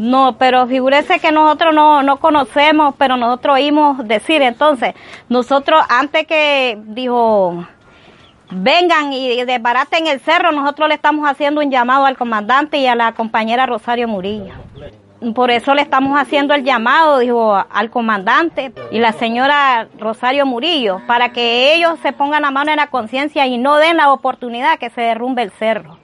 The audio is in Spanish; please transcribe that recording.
No, pero figúrese que nosotros no, no conocemos, pero nosotros oímos decir, entonces, nosotros antes que dijo, vengan y desbaraten el cerro, nosotros le estamos haciendo un llamado al comandante y a la compañera Rosario Murillo. Por eso le estamos haciendo el llamado, dijo, al comandante y la señora Rosario Murillo, para que ellos se pongan la mano en la conciencia y no den la oportunidad que se derrumbe el cerro.